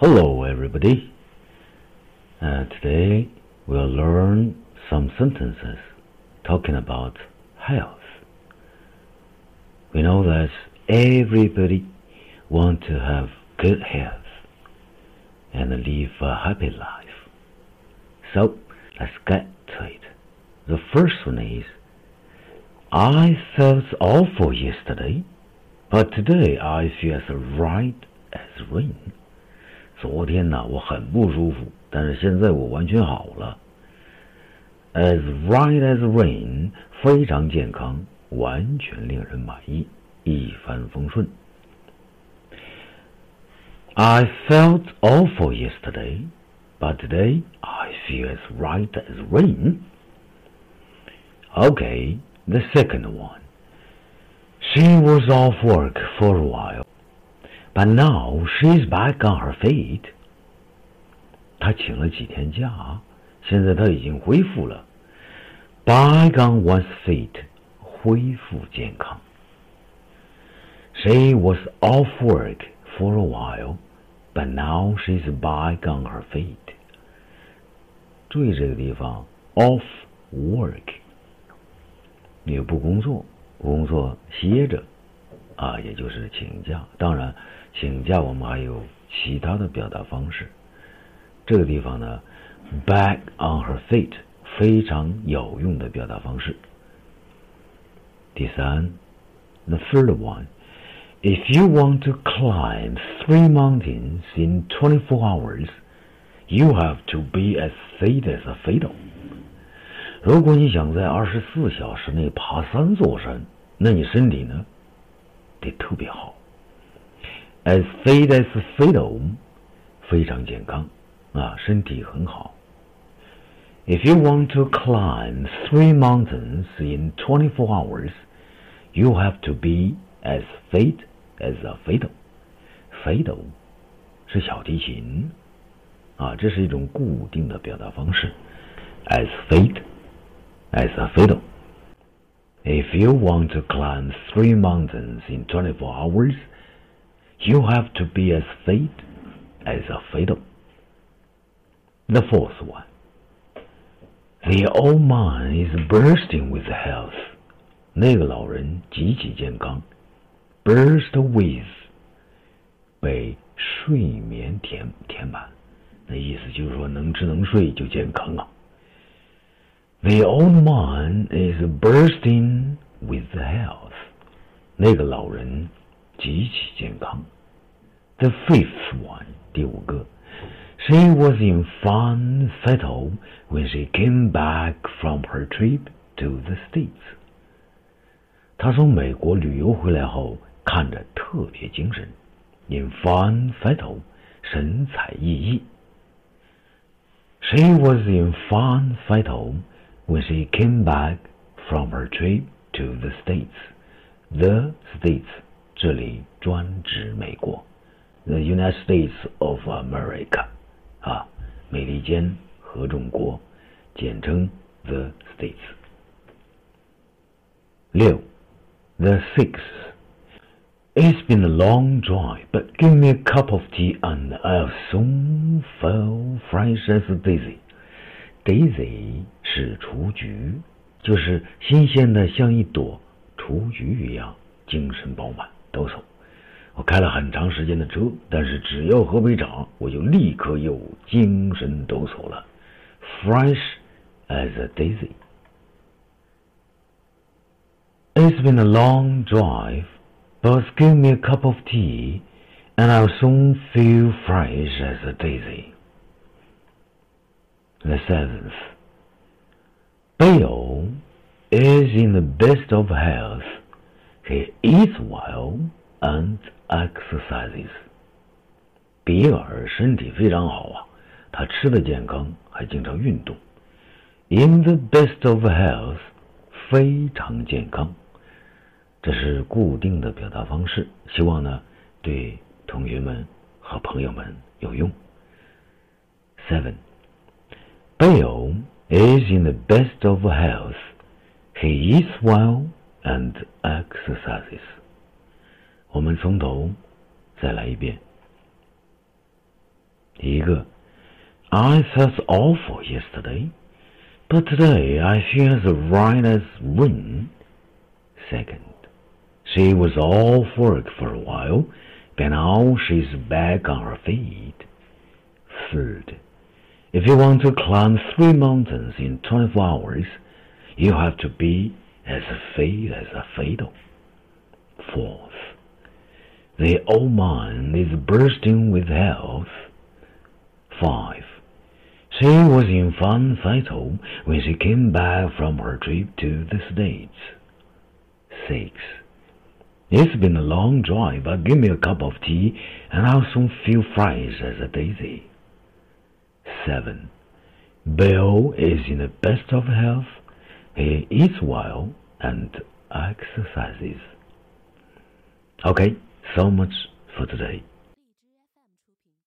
Hello, everybody. Uh, today we'll learn some sentences talking about health. We know that everybody want to have good health and live a happy life. So let's get to it. The first one is I felt awful yesterday, but today I feel as right as rain. 昨天呢，我很不舒服，但是现在我完全好了。As right as rain，非常健康，完全令人满意，一帆风顺。I felt awful yesterday, but today I feel as right as rain. Okay, the second one. She was off work for a while, but now she's back on her feet. 她请了几天假，现在她已经恢复了。Back on one's feet，恢复健康。She was off work for a while, but now she's back on her feet. 注意这个地方，off work，你不工作，不工作歇着， 啊，也就是请假。当然，请假我们还有其他的表达方式。这个地方呢，back on her feet 非常有用的表达方式。第三，the third one。If you want to climb three mountains in twenty four hours, you have to be as fit as a fiddle. 如果你想在二十四小时内爬三座山，那你身体呢得特别好。As fit as a fiddle，非常健康啊，身体很好。If you want to climb three mountains in twenty-four hours, you have to be as fit as a fiddle，fiddle 是小提琴啊，这是一种固定的表达方式。As fit as a fiddle. If you want to climb three mountains in 24 hours, you have to be as fit as a fiddle. The fourth one. The old man is bursting with health. 那个老人极其健康。burst with 被睡眠填填满，那意思就是说能吃能睡就健康啊。 The old man is bursting with health，那个老人极其健康。The fifth one，第五个，She was in fun fettle when she came back from her trip to the States。她从美国旅游回来后。看着特别精神，in fine fettle，神采奕奕。She was in fine fettle when she came back from her trip to the States. The States 这里专指美国，the United States of America 啊，美利坚合众国，简称 the States。六，the sixth。it's been a long drive, but give me a cup of tea and I'll soon feel fresh as a daisy. Daisy 是雏菊，就是新鲜的像一朵雏菊一样，精神饱满，抖擞。我开了很长时间的车，但是只要喝杯茶，我就立刻又精神抖擞了，fresh as a daisy. It's been a long drive. But give me a cup of tea, and I'll soon feel fresh as a daisy. The seventh. Bill is in the best of health. He eats well and exercises. 比尔身体非常好啊，他吃的健康，还经常运动。In the best of health，非常健康。这是固定的表达方式，希望呢对同学们和朋友们有用。Seven. Bill is in the best of health. He eats well and exercises. 我们从头再来一遍。 一个，I felt awful yesterday, but today I feel as right as rain. Second, she was off work for a while, but now she's back on her feet. Third, if you want to climb three mountains in 24 hours, you have to be as fit as a fiddle. Fourth, the old man is bursting with health. Five, she was in fun fatal when she came back from her trip to the States. Six, it's been a long drive, but give me a cup of tea and I'll soon feel fresh as a daisy. 7. Bill is in the best of health. He eats well and exercises. Okay, so much for today.